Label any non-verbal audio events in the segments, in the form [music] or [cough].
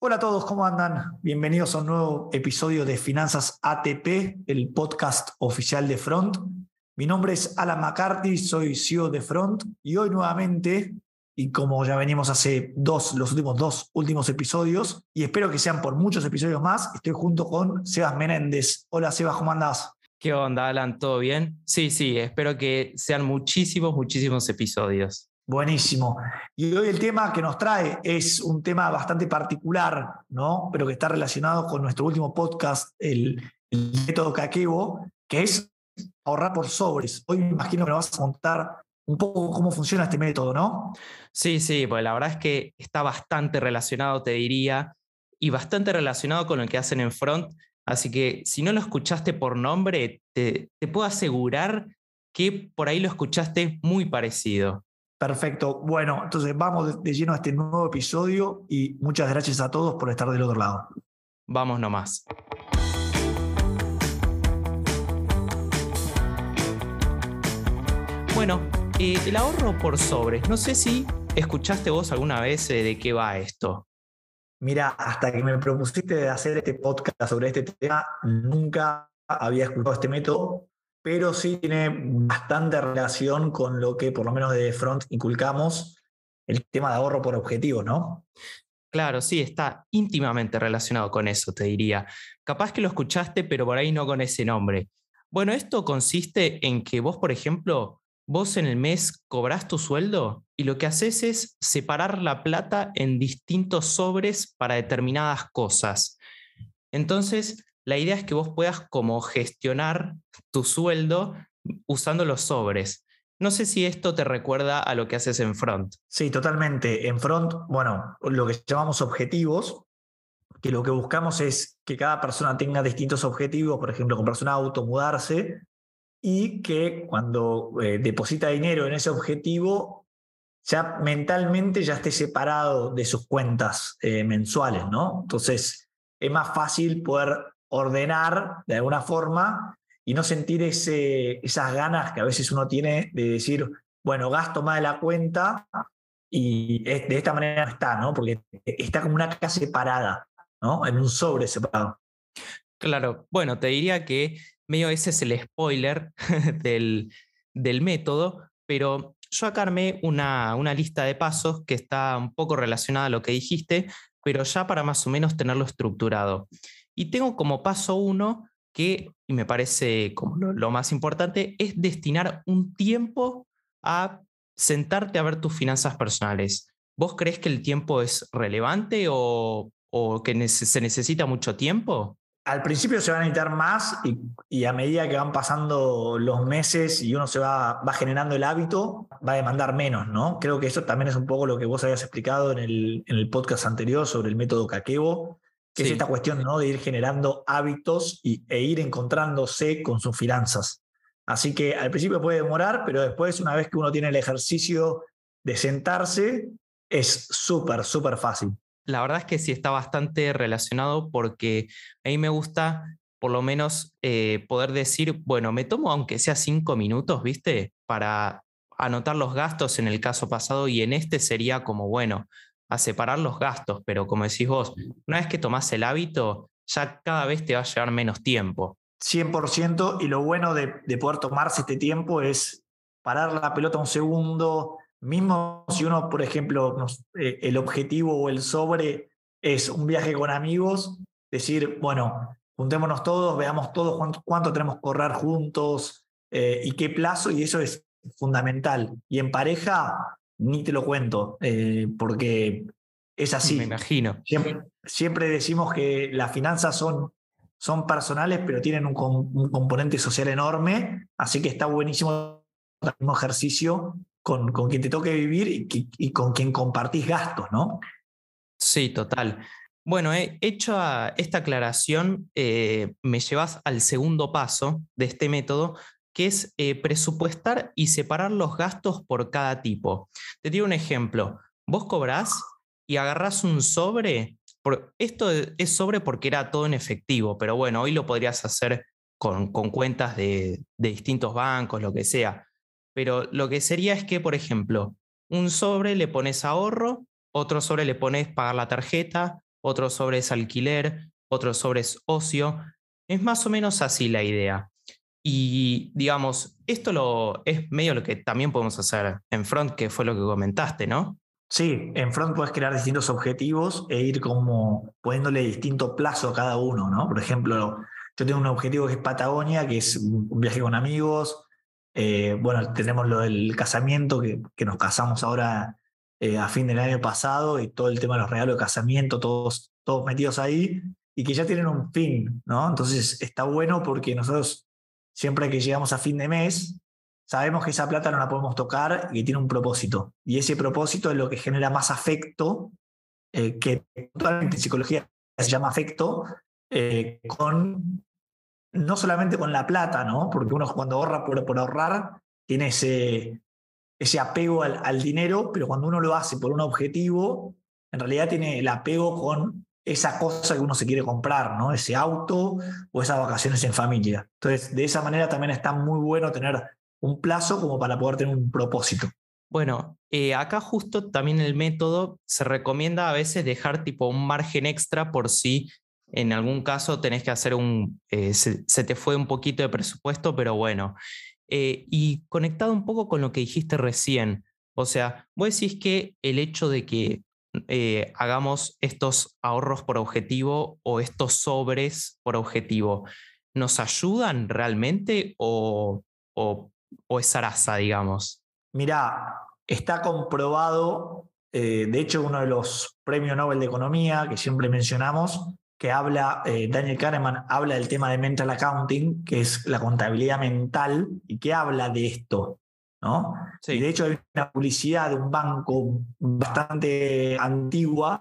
Hola a todos, ¿cómo andan? Bienvenidos a un nuevo episodio de Finanzas ATP, el podcast oficial de Front. Mi nombre es Alan McCarthy, soy CEO de Front y hoy nuevamente, y como ya venimos hace dos, los últimos dos últimos episodios, y espero que sean por muchos episodios más, estoy junto con Sebas Menéndez. Hola Sebas, ¿cómo andás? ¿Qué onda, Alan? ¿Todo bien? Sí, sí, espero que sean muchísimos, muchísimos episodios. Buenísimo. Y hoy el tema que nos trae es un tema bastante particular, ¿no? Pero que está relacionado con nuestro último podcast, el, método Kakebo, que es ahorrar por sobres. Hoy me imagino que nos vas a contar un poco cómo funciona este método, ¿no? Sí, sí, pues la verdad es que está bastante relacionado, te diría, y bastante relacionado con lo que hacen en Front. Así que si no lo escuchaste por nombre, te puedo asegurar que por ahí lo escuchaste muy parecido. Perfecto. Bueno, entonces vamos de lleno a este nuevo episodio y muchas gracias a todos por estar del otro lado. Vamos nomás. Bueno, eh, el ahorro por sobres. No sé si escuchaste vos alguna vez eh, de qué va esto. Mira, hasta que me propusiste de hacer este podcast sobre este tema, nunca había escuchado este método pero sí tiene bastante relación con lo que por lo menos de Front inculcamos, el tema de ahorro por objetivo, ¿no? Claro, sí, está íntimamente relacionado con eso, te diría. Capaz que lo escuchaste, pero por ahí no con ese nombre. Bueno, esto consiste en que vos, por ejemplo, vos en el mes cobrás tu sueldo y lo que haces es separar la plata en distintos sobres para determinadas cosas. Entonces, la idea es que vos puedas como gestionar tu sueldo usando los sobres. No sé si esto te recuerda a lo que haces en Front. Sí, totalmente. En Front, bueno, lo que llamamos objetivos, que lo que buscamos es que cada persona tenga distintos objetivos, por ejemplo, comprarse un auto, mudarse, y que cuando eh, deposita dinero en ese objetivo, ya mentalmente ya esté separado de sus cuentas eh, mensuales, ¿no? Entonces, es más fácil poder ordenar de alguna forma y no sentir esas ganas que a veces uno tiene de decir, bueno, gasto más de la cuenta y de esta manera está, ¿no? Porque está como una caja separada, ¿no? En un sobre separado. Claro, bueno, te diría que medio ese es el spoiler [laughs] del, del método, pero yo acá armé una, una lista de pasos que está un poco relacionada a lo que dijiste, pero ya para más o menos tenerlo estructurado. Y tengo como paso uno que, y me parece como lo, más importante, es destinar un tiempo a sentarte a ver tus finanzas personales. ¿Vos crees que el tiempo es relevante o, que se necesita mucho tiempo? Al principio se va a necesitar más y, a medida que van pasando los meses y uno se va, va generando el hábito, va a demandar menos, ¿no? Creo que eso también es un poco lo que vos habías explicado en el, en el podcast anterior sobre el método Kakebo, que es esta cuestión ¿no? de ir generando hábitos y, e ir encontrándose con sus finanzas. Así que al principio puede demorar, pero después, una vez que uno tiene el ejercicio de sentarse, es súper, súper fácil. La verdad es que sí está bastante relacionado porque a mí me gusta por lo menos eh, poder decir, bueno, me tomo aunque sea cinco minutos, ¿viste? Para anotar los gastos en el caso pasado y en este sería como, bueno, a separar los gastos, pero como decís vos, una vez que tomás el hábito, ya cada vez te va a llevar menos tiempo. 100% y lo bueno de, poder tomarse este tiempo es parar la pelota un segundo, mismo si uno, por ejemplo, eh, el objetivo o el sobre es un viaje con amigos, decir, bueno, juntémonos todos, veamos todos cuánto, tenemos que correr juntos eh, y qué plazo, y eso es fundamental. Y en pareja, ni te lo cuento, eh, porque es así. Me imagino. Siempre, decimos que las finanzas son, son personales, pero tienen un, componente social enorme, así que está buenísimo el mismo ejercicio con, con quien te toque vivir y, con quien compartís gastos, ¿no? Sí, total. Bueno, he hecho esta aclaración, eh, me llevas al segundo paso de este método, que es eh, presupuestar y separar los gastos por cada tipo. Te digo un ejemplo. Vos cobrás y agarrás un sobre. esto es sobre porque era todo en efectivo, pero bueno, hoy lo podrías hacer con, cuentas de, de distintos bancos, lo que sea. Pero lo que sería es que, por ejemplo, un sobre le pones ahorro, otro sobre le pones pagar la tarjeta, otro sobre es alquiler, otro sobre es ocio. Es más o menos así la idea. Y digamos, esto es medio lo que también podemos hacer en front, que fue lo que comentaste, ¿no? Sí, en front puedes crear distintos objetivos e ir como poniéndole distinto plazo a cada uno, ¿no? Por ejemplo, yo tengo un objetivo que es Patagonia, que es un viaje con amigos. Eh, bueno, tenemos lo del casamiento, que, que nos casamos ahora eh, a fin del año pasado y todo el tema de los regalos de casamiento, todos, todos metidos ahí y que ya tienen un fin, ¿no? Entonces está bueno porque nosotros siempre que llegamos a fin de mes, sabemos que esa plata no la podemos tocar y que tiene un propósito. Y ese propósito es lo que genera más afecto, eh, que totalmente en psicología se llama afecto, eh, con no solamente con la plata, ¿no? Porque uno cuando ahorra por, por ahorrar tiene ese, ese apego al, dinero, pero cuando uno lo hace por un objetivo, en realidad tiene el apego con esa cosa que uno se quiere comprar, ¿no? Ese auto o esas vacaciones en familia. Entonces, de esa manera también está muy bueno tener un plazo como para poder tener un propósito. Bueno, eh, acá justo también el método se recomienda a veces dejar tipo un margen extra por si en algún caso tenés que hacer un, eh, se, te fue un poquito de presupuesto, pero bueno. Eh, y conectado un poco con lo que dijiste recién, o sea, vos decís que el hecho de que eh, hagamos estos ahorros por objetivo o estos sobres por objetivo, ¿nos ayudan realmente o, es zaraza, digamos? Mira, está comprobado, de hecho uno de los premios Nobel de Economía que siempre mencionamos, que habla, eh, Daniel Kahneman habla del tema de mental accounting, que es la contabilidad mental, y que habla de esto. ¿No? Y de hecho hay una publicidad de un banco bastante antigua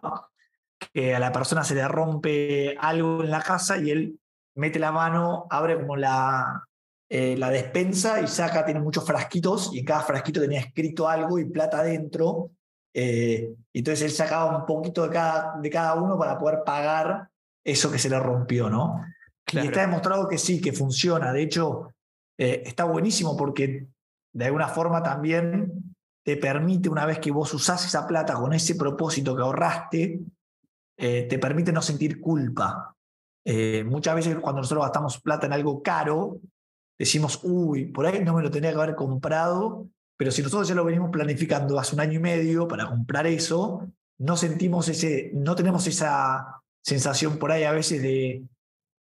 que a la persona se le rompe algo en la casa y él mete la mano, abre como la, eh, la despensa y saca, tiene muchos frasquitos y en cada frasquito tenía escrito algo y plata adentro. Eh, entonces él sacaba un poquito de cada, de cada uno para poder pagar eso que se le rompió, ¿no? Y está demostrado que sí, que funciona. De hecho, eh, está buenísimo porque de alguna forma también te permite, una vez que vos usás esa plata con ese propósito que ahorraste, eh, te permite no sentir culpa. Eh, muchas veces cuando nosotros gastamos plata en algo caro, decimos, uy, por ahí no me lo tenía que haber comprado, pero si nosotros ya lo venimos planificando hace un año y medio para comprar eso, no sentimos ese, no tenemos esa sensación por ahí a veces de,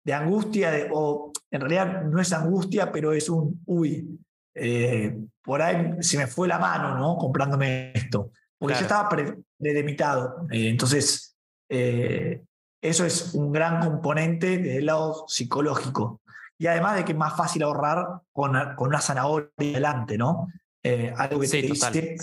de angustia, o en realidad no es angustia, pero es un, uy, eh, por ahí se me fue la mano, ¿no? Comprándome esto. Porque yo estaba predelimitado. Eh, entonces, eh, eso es un gran componente desde el lado psicológico. Y además de que es más fácil ahorrar con, con una zanahoria delante, ¿no? algo que sí, te dice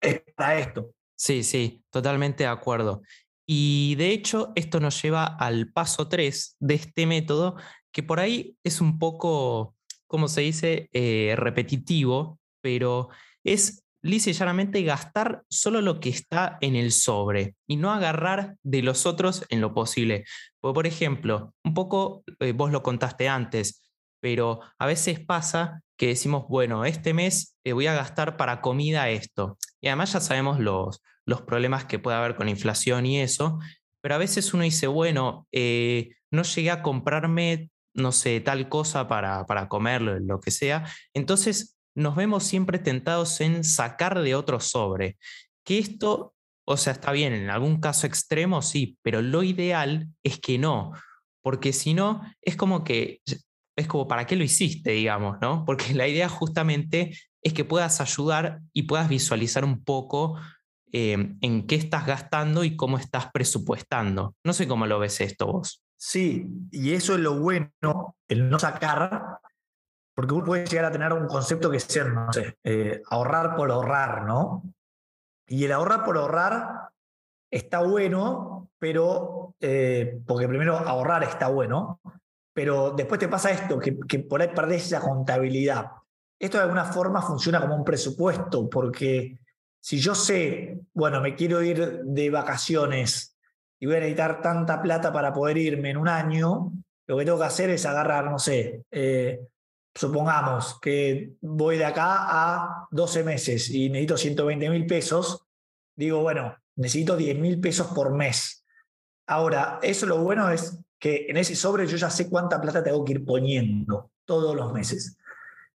es para esto. Sí, sí, totalmente de acuerdo. Y de hecho, esto nos lleva al paso 3 de este método, que por ahí es un poco, como se dice, eh, repetitivo, pero es lisa y llanamente gastar solo lo que está en el sobre y no agarrar de los otros en lo posible. por ejemplo, un poco, eh, vos lo contaste antes, pero a veces pasa que decimos, bueno, este mes eh, voy a gastar para comida esto. Y además ya sabemos los, los problemas que puede haber con inflación y eso, pero a veces uno dice, bueno, no llegué a comprarme, no sé, tal cosa para, para comerlo, lo que sea, entonces nos vemos siempre tentados en sacar de otro sobre. Que esto, o sea, está bien, en algún caso extremo sí, pero lo ideal es que no, porque si no, es como que, es como, ¿para qué lo hiciste, digamos, no? Porque la idea justamente es que puedas ayudar y puedas visualizar un poco Em, en qué estás gastando y cómo estás presupuestando. No sé cómo lo ves esto vos. Sí, y eso es lo bueno, el no sacar, porque uno puede llegar a tener un concepto que sea, no sé, eh, ahorrar por ahorrar, ¿no? Y el ahorrar por ahorrar está bueno, pero, eh, porque primero ahorrar está bueno, pero después te pasa esto, que, que por ahí perdés esa contabilidad. Esto de alguna forma funciona como un presupuesto, porque si yo sé, bueno, me quiero ir de vacaciones y voy a necesitar tanta plata para poder irme en un año, lo que tengo que hacer es agarrar, no sé, eh, supongamos que voy de acá a 12 meses y necesito 120 mil pesos, digo, bueno, necesito 10 mil pesos por mes. Ahora, eso lo bueno es que en ese sobre yo ya sé cuánta plata tengo que ir poniendo todos los meses.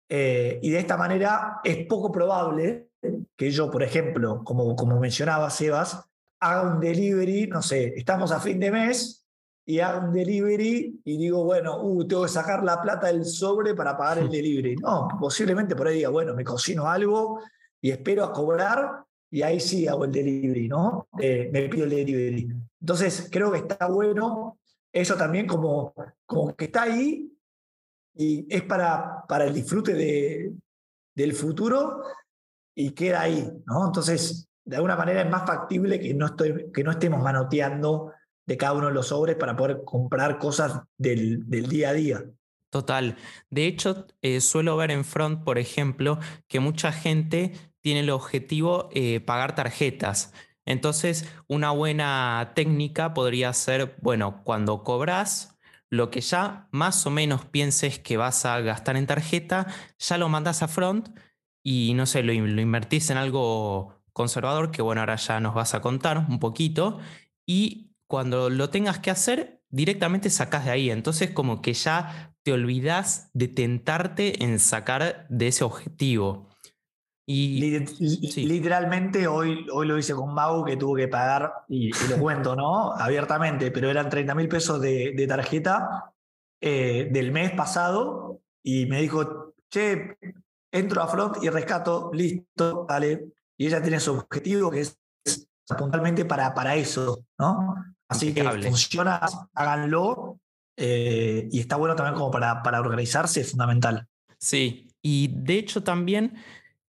Eh, y de esta manera es poco probable que yo, por ejemplo, como, como mencionaba Sebas, haga un delivery, no sé, estamos a fin de mes y haga un delivery y digo, bueno, uh, tengo que sacar la plata del sobre para pagar el [laughs] delivery. No, posiblemente por ahí diga, bueno, me cocino algo y espero a cobrar y ahí sí hago el delivery, ¿no? Eh, me pido el delivery. Entonces, creo que está bueno eso también como, como que está ahí y es para, para el disfrute de, del futuro y queda ahí, ¿no? Entonces, de alguna manera es más factible que no, que no estemos manoteando de cada uno de los sobres para poder comprar cosas del, del día a día. Total. De hecho, eh, suelo ver en Front, por ejemplo, que mucha gente tiene el objetivo eh, pagar tarjetas. Entonces, una buena técnica podría ser, bueno, cuando cobras, lo que ya más o menos pienses que vas a gastar en tarjeta, ya lo mandas a Front y no sé, lo, lo invertís en algo conservador, que bueno, ahora ya nos vas a contar un poquito, y cuando lo tengas que hacer, directamente sacas de ahí. Entonces como que ya te olvidas de tentarte en sacar de ese objetivo. Y, Literalmente hoy, hoy lo hice con Mau que tuvo que pagar, y, lo cuento, ¿no? [laughs] Abiertamente, pero eran 30 mil pesos de, de tarjeta eh, del mes pasado y me dijo, che, entro a Front y rescato, listo, dale. Y ella tiene su objetivo que es puntualmente para, para eso, ¿no? Así que funciona, háganlo. Eh, y está bueno también como para, para organizarse, es fundamental. Sí, y de hecho también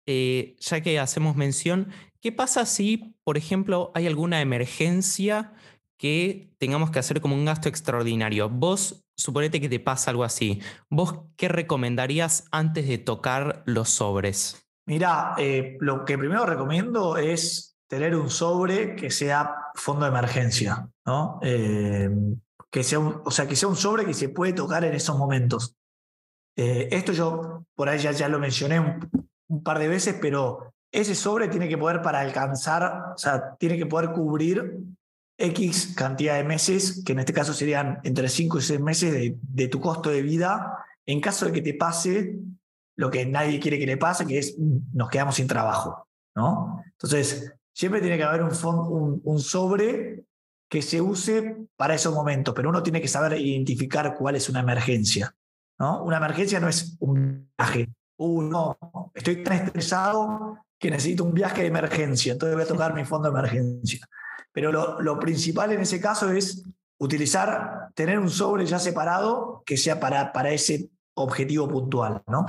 eh, ya que hacemos mención, ¿qué pasa si, por ejemplo, hay alguna emergencia que tengamos que hacer como un gasto extraordinario? Vos, suponete que te pasa algo así. ¿Vos qué recomendarías antes de tocar los sobres? Mira, eh, lo que primero recomiendo es tener un sobre que sea fondo de emergencia, ¿no? Eh, que sea o sea, que sea un sobre que se puede tocar en esos momentos. esto yo por ahí ya, lo mencioné un, un par de veces, pero ese sobre tiene que poder para alcanzar, o sea, tiene que poder cubrir X cantidad de meses, que en este caso serían entre 5 y 6 meses de, tu costo de vida, en caso de que te pase lo que nadie quiere que le pase, que es nos quedamos sin trabajo, ¿no? Entonces, siempre tiene que haber un, un, un sobre que se use para esos momentos, pero uno tiene que saber identificar cuál es una emergencia, ¿no? Una emergencia no es un viaje, uno, uh, estoy tan estresado que necesito un viaje de emergencia, entonces voy a tocar mi fondo de emergencia. Pero lo, lo, principal en ese caso es utilizar, tener un sobre ya separado que sea para, para ese objetivo puntual, ¿no?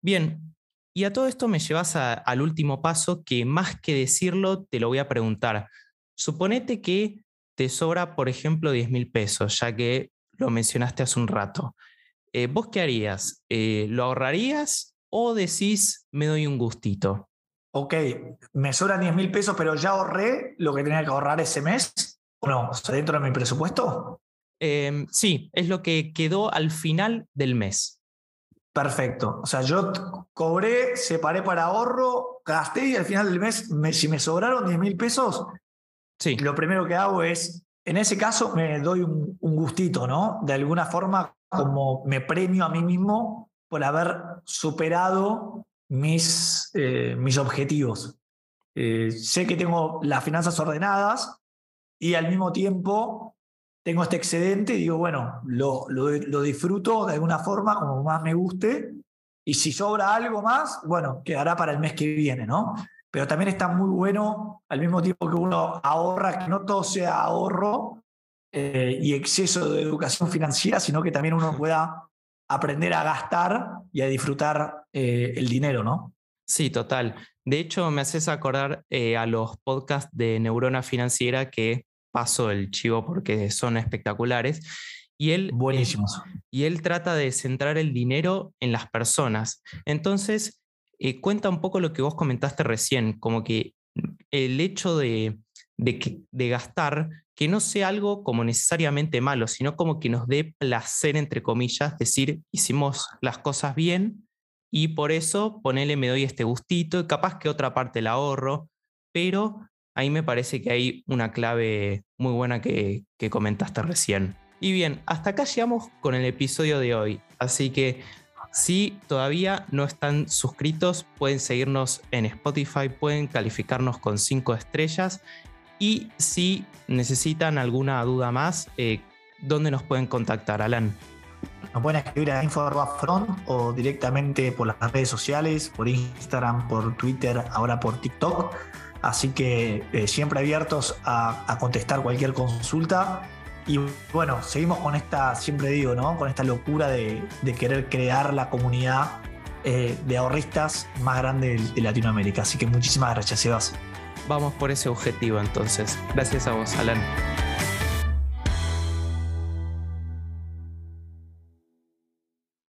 Bien, y a todo esto me llevas al último paso que más que decirlo te lo voy a preguntar. Suponete que te sobra, por ejemplo, 10 mil pesos, ya que lo mencionaste hace un rato. Eh, ¿Vos qué harías? Eh, ¿Lo ahorrarías o decís, me doy un gustito? Ok, me sobran 10 mil pesos, pero ya ahorré lo que tenía que ahorrar ese mes. ¿O no? ¿Está dentro de mi presupuesto? Em, sí, es lo que quedó al final del mes. Perfecto. O sea, yo cobré, separé para ahorro, gasté y al final del mes, si me sobraron 10 mil pesos, sí. lo primero que hago es, en ese caso, me doy un, un gustito, ¿no? De alguna forma, como me premio a mí mismo por haber superado mis, eh, mis objetivos. Eh, sé que tengo las finanzas ordenadas y al mismo tiempo tengo este excedente y digo, bueno, lo, lo, lo, disfruto de alguna forma como más me guste y si sobra algo más, bueno, quedará para el mes que viene, ¿no? Pero también está muy bueno al mismo tiempo que uno ahorra, que no todo sea ahorro, eh, y exceso de educación financiera, sino que también uno pueda aprender a gastar y a disfrutar eh, el dinero, ¿no? Sí, total. De hecho, me haces acordar eh, a los podcasts de Neurona Financiera que paso el chivo porque son espectaculares. Y él, Buenísimos. y él trata de centrar el dinero en las personas. Entonces, cuenta un poco lo que vos comentaste recién, como que el hecho de, de, de gastar que no sea algo como necesariamente malo, sino como que nos dé placer, entre comillas, decir, hicimos las cosas bien y por eso ponele, me doy este gustito y capaz que otra parte la ahorro, pero ahí me parece que hay una clave muy buena que, comentaste recién. Y bien, hasta acá llegamos con el episodio de hoy. Así que si todavía no están suscritos, pueden seguirnos en Spotify, pueden calificarnos con 5 estrellas. Y si necesitan alguna duda más, eh, ¿dónde nos pueden contactar, Alan? Nos pueden escribir a info.front o directamente por las redes sociales, por Instagram, por Twitter, ahora por TikTok. Así que eh, siempre abiertos a, contestar cualquier consulta. Y bueno, seguimos con esta, siempre digo, ¿no? Con esta locura de, querer crear la comunidad eh, de ahorristas más grande de, de Latinoamérica. Así que muchísimas gracias, Sebas. Vamos por ese objetivo entonces. Gracias a vos, Alan.